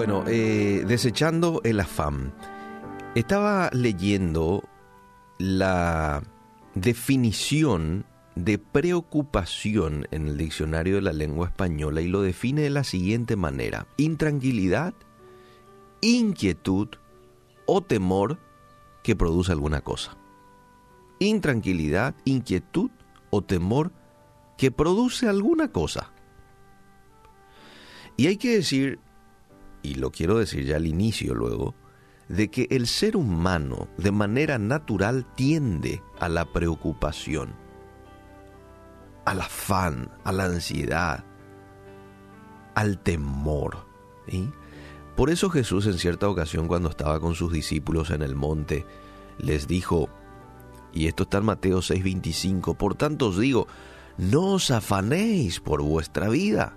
Bueno, eh, desechando el afán. Estaba leyendo la definición de preocupación en el diccionario de la lengua española y lo define de la siguiente manera. Intranquilidad, inquietud o temor que produce alguna cosa. Intranquilidad, inquietud o temor que produce alguna cosa. Y hay que decir, y lo quiero decir ya al inicio luego, de que el ser humano de manera natural tiende a la preocupación, al afán, a la ansiedad, al temor. Por eso Jesús en cierta ocasión cuando estaba con sus discípulos en el monte, les dijo, y esto está en Mateo 6:25, por tanto os digo, no os afanéis por vuestra vida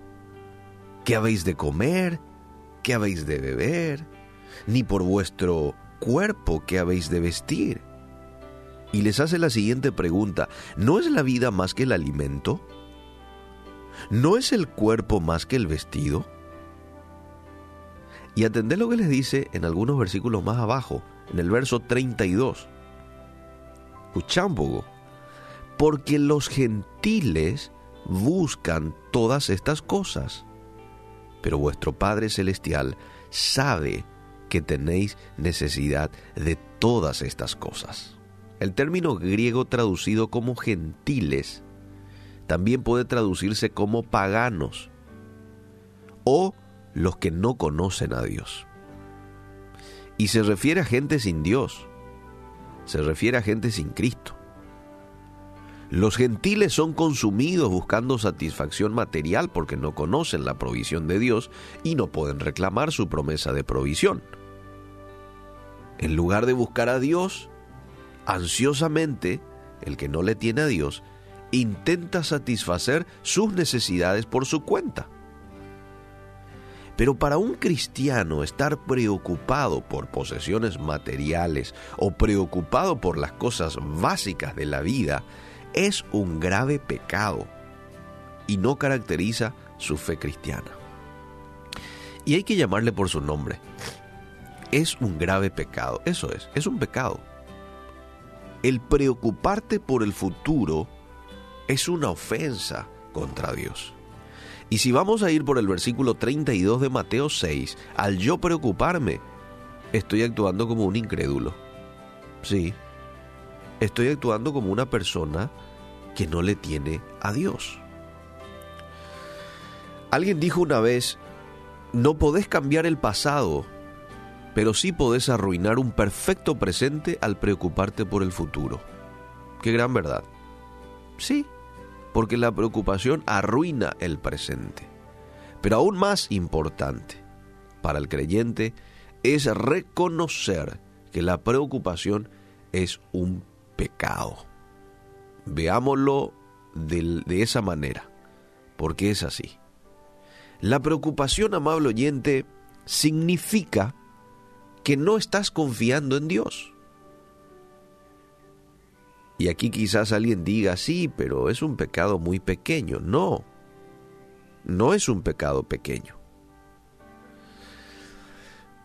qué habéis de comer, qué habéis de beber, ni por vuestro cuerpo qué habéis de vestir. Y les hace la siguiente pregunta, ¿no es la vida más que el alimento? ¿No es el cuerpo más que el vestido? Y atended lo que les dice en algunos versículos más abajo, en el verso 32. Escuchán Porque los gentiles buscan todas estas cosas pero vuestro Padre Celestial sabe que tenéis necesidad de todas estas cosas. El término griego traducido como gentiles también puede traducirse como paganos o los que no conocen a Dios. Y se refiere a gente sin Dios, se refiere a gente sin Cristo. Los gentiles son consumidos buscando satisfacción material porque no conocen la provisión de Dios y no pueden reclamar su promesa de provisión. En lugar de buscar a Dios, ansiosamente, el que no le tiene a Dios, intenta satisfacer sus necesidades por su cuenta. Pero para un cristiano estar preocupado por posesiones materiales o preocupado por las cosas básicas de la vida es un grave pecado y no caracteriza su fe cristiana. Y hay que llamarle por su nombre. Es un grave pecado, eso es, es un pecado. El preocuparte por el futuro es una ofensa contra Dios. Y si vamos a ir por el versículo 32 de Mateo 6, al yo preocuparme, estoy actuando como un incrédulo. Sí, estoy actuando como una persona que no le tiene a Dios. Alguien dijo una vez, no podés cambiar el pasado, pero sí podés arruinar un perfecto presente al preocuparte por el futuro. Qué gran verdad. Sí, porque la preocupación arruina el presente. Pero aún más importante para el creyente es reconocer que la preocupación es un pecado. Veámoslo de, esa manera, porque es así. La preocupación, amable oyente, significa que no estás confiando en Dios. Y aquí quizás alguien diga, sí, pero es un pecado muy pequeño. No, no es un pecado pequeño.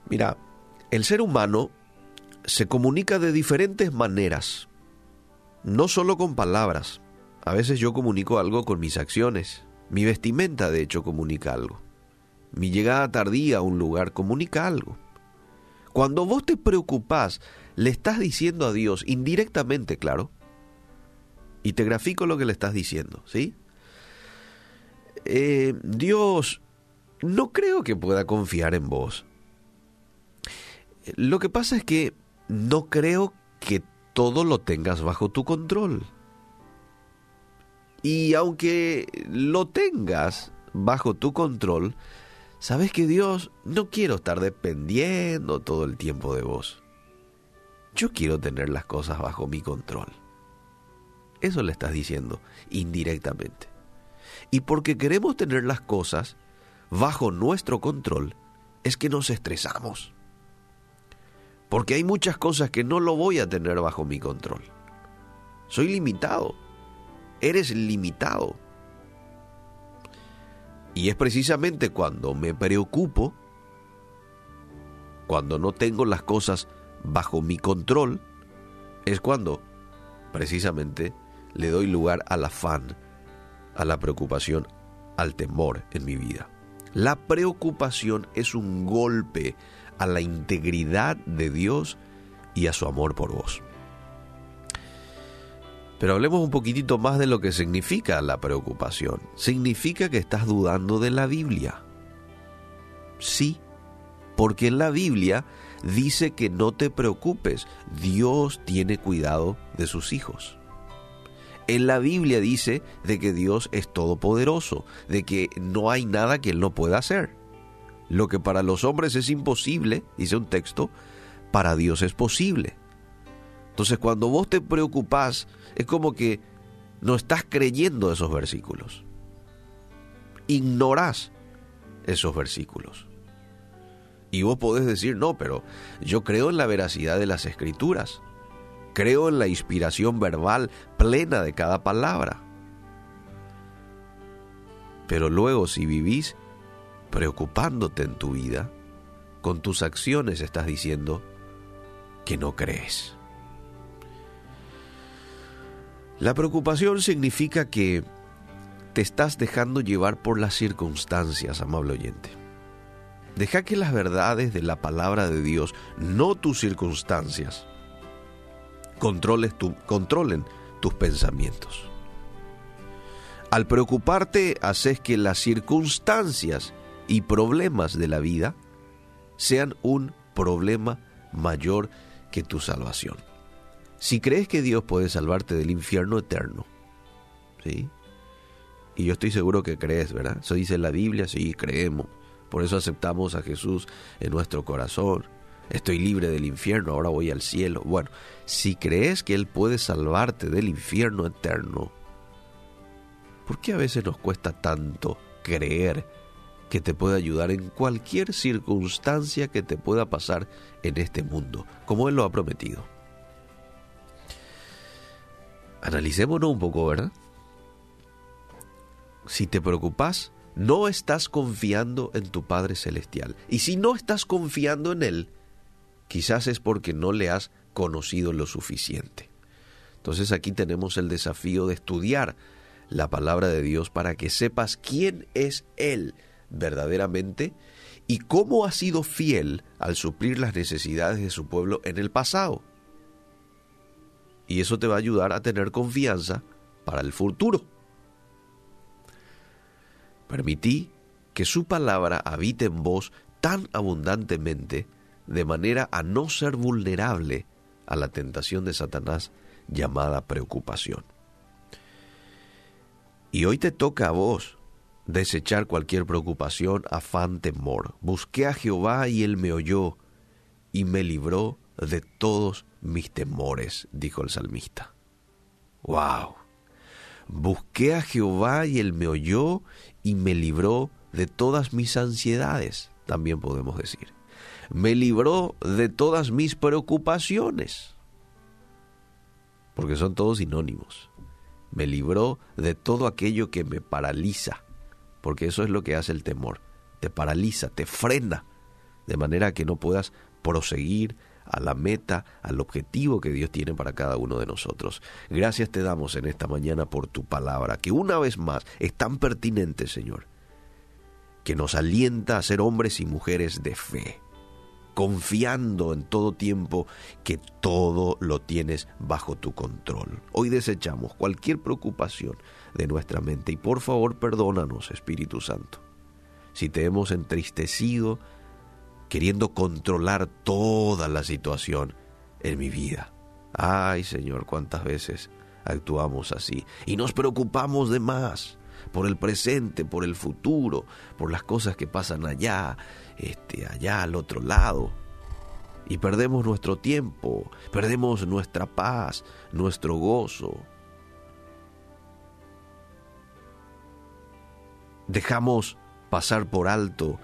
Mira, el ser humano se comunica de diferentes maneras no solo con palabras. A veces yo comunico algo con mis acciones. Mi vestimenta, de hecho, comunica algo. Mi llegada tardía a un lugar comunica algo. Cuando vos te preocupás, le estás diciendo a Dios, indirectamente, claro, y te grafico lo que le estás diciendo, ¿sí? Eh, Dios, no creo que pueda confiar en vos. Lo que pasa es que no creo que todo lo tengas bajo tu control. Y aunque lo tengas bajo tu control, sabes que Dios no quiero estar dependiendo todo el tiempo de vos. Yo quiero tener las cosas bajo mi control. Eso le estás diciendo indirectamente. Y porque queremos tener las cosas bajo nuestro control, es que nos estresamos. Porque hay muchas cosas que no lo voy a tener bajo mi control. Soy limitado. Eres limitado. Y es precisamente cuando me preocupo cuando no tengo las cosas bajo mi control, es cuando precisamente le doy lugar al afán, a la preocupación, al temor en mi vida. La preocupación es un golpe a la integridad de Dios y a su amor por vos. Pero hablemos un poquitito más de lo que significa la preocupación. Significa que estás dudando de la Biblia. Sí, porque en la Biblia dice que no te preocupes, Dios tiene cuidado de sus hijos. En la Biblia dice de que Dios es todopoderoso, de que no hay nada que Él no pueda hacer. Lo que para los hombres es imposible, dice un texto, para Dios es posible. Entonces cuando vos te preocupás, es como que no estás creyendo esos versículos. Ignorás esos versículos. Y vos podés decir, no, pero yo creo en la veracidad de las escrituras. Creo en la inspiración verbal plena de cada palabra. Pero luego si vivís preocupándote en tu vida, con tus acciones estás diciendo que no crees. La preocupación significa que te estás dejando llevar por las circunstancias, amable oyente. Deja que las verdades de la palabra de Dios, no tus circunstancias, controlen tus pensamientos. Al preocuparte, haces que las circunstancias y problemas de la vida sean un problema mayor que tu salvación. Si crees que Dios puede salvarte del infierno eterno, ¿sí? Y yo estoy seguro que crees, ¿verdad? Eso dice la Biblia, sí, creemos. Por eso aceptamos a Jesús en nuestro corazón estoy libre del infierno, ahora voy al cielo. Bueno, si crees que Él puede salvarte del infierno eterno, ¿por qué a veces nos cuesta tanto creer que te puede ayudar en cualquier circunstancia que te pueda pasar en este mundo, como Él lo ha prometido? Analicémonos un poco, ¿verdad? Si te preocupas, no estás confiando en tu Padre Celestial. Y si no estás confiando en Él, quizás es porque no le has conocido lo suficiente. Entonces aquí tenemos el desafío de estudiar la palabra de Dios para que sepas quién es Él verdaderamente y cómo ha sido fiel al suplir las necesidades de su pueblo en el pasado. Y eso te va a ayudar a tener confianza para el futuro. Permití que su palabra habite en vos tan abundantemente de manera a no ser vulnerable a la tentación de Satanás llamada preocupación. Y hoy te toca a vos desechar cualquier preocupación, afán, temor. Busqué a Jehová y él me oyó y me libró de todos mis temores, dijo el salmista. ¡Wow! Busqué a Jehová y él me oyó y me libró de todas mis ansiedades, también podemos decir me libró de todas mis preocupaciones, porque son todos sinónimos. Me libró de todo aquello que me paraliza, porque eso es lo que hace el temor. Te paraliza, te frena, de manera que no puedas proseguir a la meta, al objetivo que Dios tiene para cada uno de nosotros. Gracias te damos en esta mañana por tu palabra, que una vez más es tan pertinente, Señor, que nos alienta a ser hombres y mujeres de fe confiando en todo tiempo que todo lo tienes bajo tu control. Hoy desechamos cualquier preocupación de nuestra mente y por favor perdónanos, Espíritu Santo, si te hemos entristecido queriendo controlar toda la situación en mi vida. Ay, Señor, cuántas veces actuamos así y nos preocupamos de más por el presente, por el futuro, por las cosas que pasan allá, este, allá al otro lado. Y perdemos nuestro tiempo, perdemos nuestra paz, nuestro gozo. Dejamos pasar por alto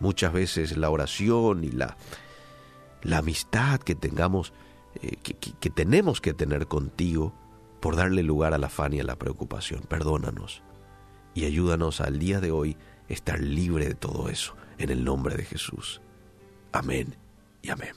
muchas veces la oración y la, la amistad que tengamos, eh, que tenemos que tener contigo por darle lugar al afán y a la preocupación. Perdónanos y ayúdanos al día de hoy estar libre de todo eso, en el nombre de Jesús. Amén y amén.